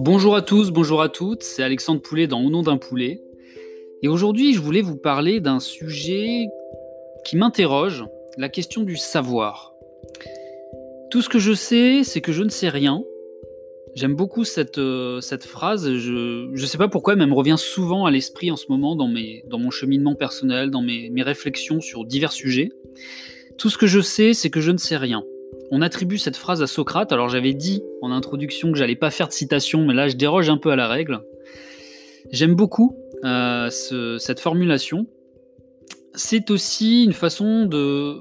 Bonjour à tous, bonjour à toutes, c'est Alexandre Poulet dans Au nom d'un poulet. Et aujourd'hui, je voulais vous parler d'un sujet qui m'interroge, la question du savoir. Tout ce que je sais, c'est que je ne sais rien. J'aime beaucoup cette, euh, phrase, je ne sais pas pourquoi, mais elle me revient souvent à l'esprit en ce moment dans, mon cheminement personnel, dans mes réflexions sur divers sujets. Tout ce que je sais, c'est que je ne sais rien on attribue cette phrase à Socrate. Alors j'avais dit en introduction que j'allais pas faire de citation, mais là je déroge un peu à la règle. J'aime beaucoup euh, cette formulation. C'est aussi une façon de,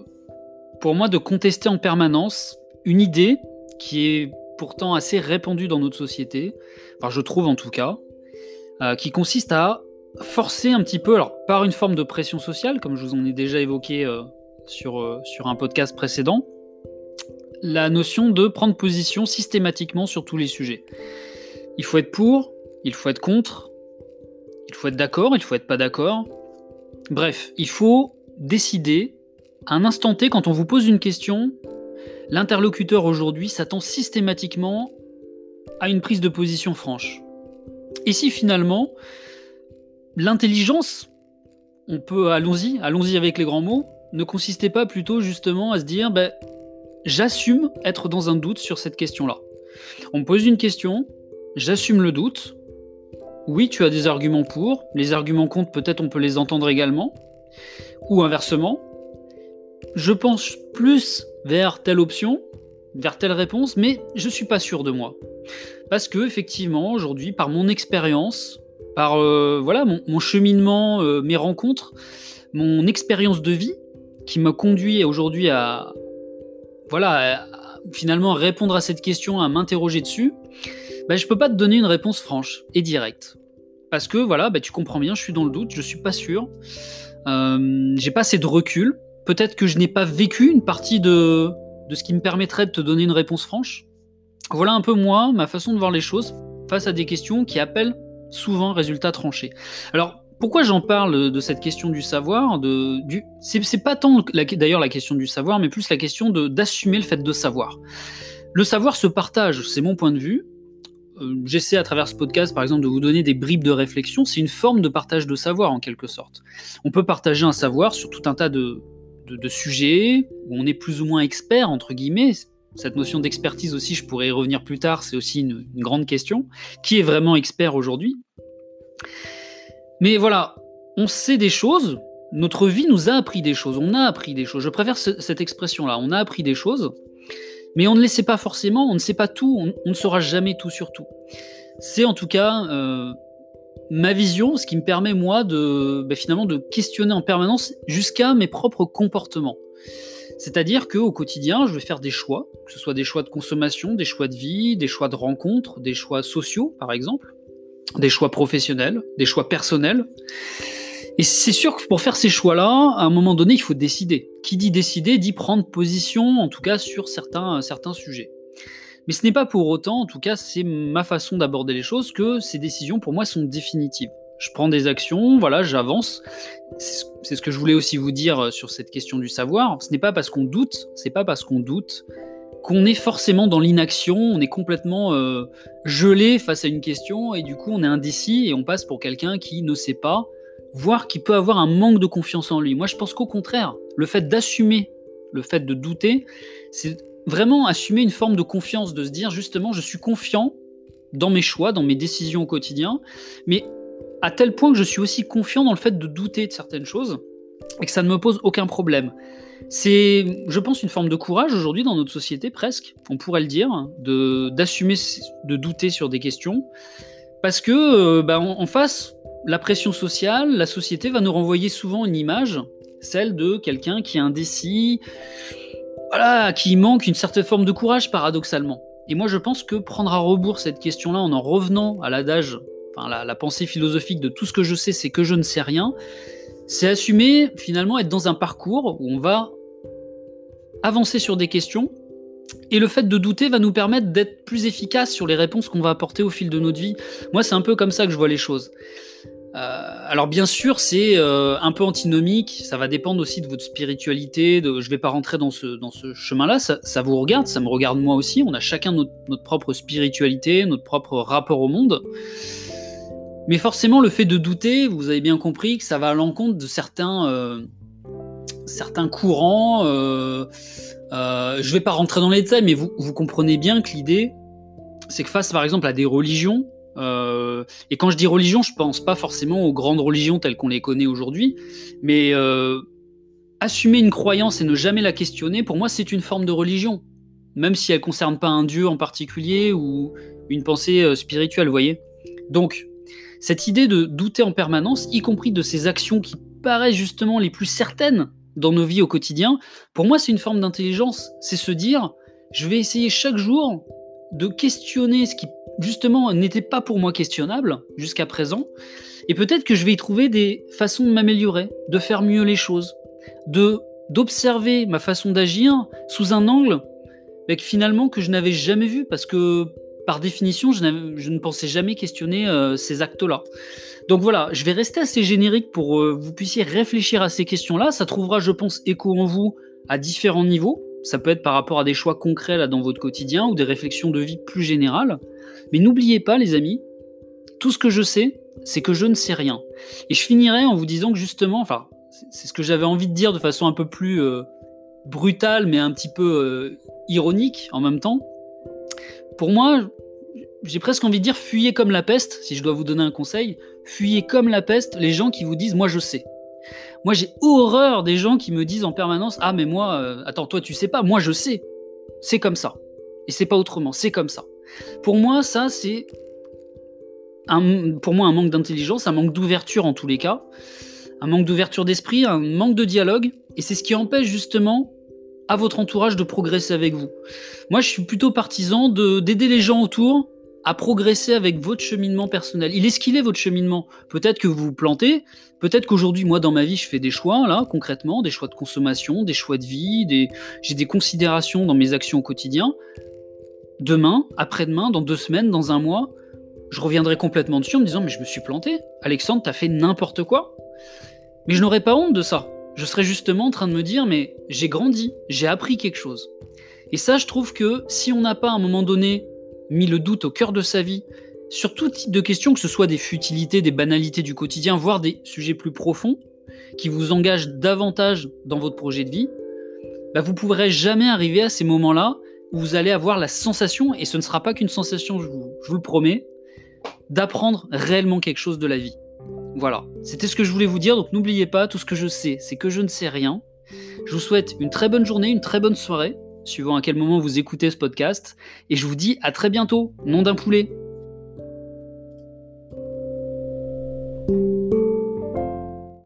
pour moi, de contester en permanence une idée qui est pourtant assez répandue dans notre société, enfin je trouve en tout cas, euh, qui consiste à forcer un petit peu, par une forme de pression sociale, comme je vous en ai déjà évoqué euh, sur, sur un podcast précédent, la notion de prendre position systématiquement sur tous les sujets. Il faut être pour, il faut être contre, il faut être d'accord, il faut être pas d'accord. Bref, il faut décider à un instant T quand on vous pose une question, l'interlocuteur aujourd'hui s'attend systématiquement à une prise de position franche. Et si finalement l'intelligence, on peut allons-y, allons-y avec les grands mots, ne consistait pas plutôt justement à se dire ben, j'assume être dans un doute sur cette question-là. On me pose une question, j'assume le doute. Oui, tu as des arguments pour, les arguments contre, peut-être on peut les entendre également. Ou inversement, je pense plus vers telle option, vers telle réponse, mais je suis pas sûr de moi. Parce que effectivement, aujourd'hui, par mon expérience, par euh, voilà mon, cheminement, euh, mes rencontres, mon expérience de vie, qui m'a conduit aujourd'hui à, voilà, euh, finalement répondre à cette question, à m'interroger dessus, bah, je peux pas te donner une réponse franche et directe. Parce que voilà, bah, tu comprends bien, je suis dans le doute, je suis pas sûr, euh, j'ai pas assez de recul, peut-être que je n'ai pas vécu une partie de, de ce qui me permettrait de te donner une réponse franche. Voilà un peu moi, ma façon de voir les choses face à des questions qui appellent souvent résultats tranchés. Alors, pourquoi j'en parle de cette question du savoir de, du, c'est, pas tant d'ailleurs la question du savoir, mais plus la question d'assumer le fait de savoir. Le savoir se partage, c'est mon point de vue. Euh, j'essaie à travers ce podcast, par exemple, de vous donner des bribes de réflexion. C'est une forme de partage de savoir, en quelque sorte. On peut partager un savoir sur tout un tas de, sujets où on est plus ou moins expert, entre guillemets. Cette notion d'expertise aussi, je pourrais y revenir plus tard, c'est aussi une grande question. Qui est vraiment expert aujourd'hui? Mais voilà, on sait des choses, notre vie nous a appris des choses, on a appris des choses. Je préfère cette expression-là, on a appris des choses, mais on ne les sait pas forcément, on ne sait pas tout, on, ne saura jamais tout sur tout. C'est en tout cas euh, ma vision, ce qui me permet moi de bah, finalement de questionner en permanence jusqu'à mes propres comportements. C'est-à-dire qu'au quotidien, je vais faire des choix, que ce soit des choix de consommation, des choix de vie, des choix de rencontres, des choix sociaux par exemple des choix professionnels, des choix personnels. Et c'est sûr que pour faire ces choix-là, à un moment donné, il faut décider. Qui dit décider dit prendre position, en tout cas sur certains, certains sujets. Mais ce n'est pas pour autant, en tout cas c'est ma façon d'aborder les choses, que ces décisions pour moi sont définitives. Je prends des actions, voilà, j'avance. C'est ce que je voulais aussi vous dire sur cette question du savoir. Ce n'est pas parce qu'on doute, c'est pas parce qu'on doute qu'on est forcément dans l'inaction, on est complètement euh, gelé face à une question et du coup on est indécis et on passe pour quelqu'un qui ne sait pas, voire qui peut avoir un manque de confiance en lui. Moi je pense qu'au contraire, le fait d'assumer, le fait de douter, c'est vraiment assumer une forme de confiance, de se dire justement je suis confiant dans mes choix, dans mes décisions au quotidien, mais à tel point que je suis aussi confiant dans le fait de douter de certaines choses et que ça ne me pose aucun problème. C'est, je pense, une forme de courage aujourd'hui dans notre société, presque, on pourrait le dire, de, d'assumer, de douter sur des questions, parce que, bah, en, face, la pression sociale, la société va nous renvoyer souvent une image, celle de quelqu'un qui est indécis, voilà, qui manque une certaine forme de courage, paradoxalement. Et moi, je pense que prendre à rebours cette question-là en en revenant à l'adage, enfin, la pensée philosophique de tout ce que je sais, c'est que je ne sais rien, c'est assumer finalement être dans un parcours où on va avancer sur des questions et le fait de douter va nous permettre d'être plus efficace sur les réponses qu'on va apporter au fil de notre vie. Moi, c'est un peu comme ça que je vois les choses. alors bien sûr, c'est un peu antinomique, ça va dépendre aussi de votre spiritualité, je vais pas rentrer dans ce, chemin-là, ça, vous regarde, ça me regarde moi aussi, on a chacun notre propre spiritualité, notre propre rapport au monde. Mais forcément, le fait de douter, vous avez bien compris que ça va à l'encontre de certains, certains courants. Euh, euh, je vais pas rentrer dans les détails, mais vous, vous comprenez bien que l'idée, c'est que face par exemple à des religions, euh, et quand je dis religion, je pense pas forcément aux grandes religions telles qu'on les connaît aujourd'hui, mais euh, assumer une croyance et ne jamais la questionner, pour moi, c'est une forme de religion, même si elle concerne pas un dieu en particulier ou une pensée spirituelle, vous voyez. Donc, cette idée de douter en permanence, y compris de ces actions qui paraissent justement les plus certaines dans nos vies au quotidien, pour moi, c'est une forme d'intelligence. C'est se dire, je vais essayer chaque jour de questionner ce qui, justement, n'était pas pour moi questionnable jusqu'à présent. Et peut-être que je vais y trouver des façons de m'améliorer, de faire mieux les choses, de d'observer ma façon d'agir sous un angle mais finalement que je n'avais jamais vu parce que par définition, je, ne pensais jamais questionner euh, ces actes-là. Donc voilà, je vais rester assez générique pour que euh, vous puissiez réfléchir à ces questions-là. Ça trouvera, je pense, écho en vous à différents niveaux. Ça peut être par rapport à des choix concrets là dans votre quotidien ou des réflexions de vie plus générales. Mais n'oubliez pas, les amis, tout ce que je sais, c'est que je ne sais rien. Et je finirai en vous disant que justement, enfin, c'est ce que j'avais envie de dire de façon un peu plus euh, brutale, mais un petit peu ironique en même temps. Pour moi, j'ai presque envie de dire fuyez comme la peste, si je dois vous donner un conseil, fuyez comme la peste les gens qui vous disent moi je sais. Moi j'ai horreur des gens qui me disent en permanence ah mais moi euh, attends toi tu sais pas, moi je sais. C'est comme ça. Et c'est pas autrement, c'est comme ça. Pour moi ça c'est un, pour moi un manque d'intelligence, un manque d'ouverture en tous les cas, un manque d'ouverture d'esprit, un manque de dialogue et c'est ce qui empêche justement à votre entourage de progresser avec vous. Moi, je suis plutôt partisan d'aider les gens autour à progresser avec votre cheminement personnel. Il est ce qu'il est votre cheminement. Peut-être que vous vous plantez, peut-être qu'aujourd'hui, moi, dans ma vie, je fais des choix, là, concrètement, des choix de consommation, des choix de vie, j'ai des considérations dans mes actions au quotidien. Demain, après-demain, dans deux semaines, dans un mois, je reviendrai complètement dessus en me disant, mais je me suis planté. Alexandre, t'as fait n'importe quoi. Mais je n'aurais pas honte de ça je serais justement en train de me dire, mais j'ai grandi, j'ai appris quelque chose. Et ça, je trouve que si on n'a pas à un moment donné mis le doute au cœur de sa vie, sur tout type de questions, que ce soit des futilités, des banalités du quotidien, voire des sujets plus profonds, qui vous engagent davantage dans votre projet de vie, bah vous ne pourrez jamais arriver à ces moments-là où vous allez avoir la sensation, et ce ne sera pas qu'une sensation, je vous, je vous le promets, d'apprendre réellement quelque chose de la vie. Voilà, c'était ce que je voulais vous dire, donc n'oubliez pas, tout ce que je sais, c'est que je ne sais rien. Je vous souhaite une très bonne journée, une très bonne soirée, suivant à quel moment vous écoutez ce podcast, et je vous dis à très bientôt, nom d'un poulet.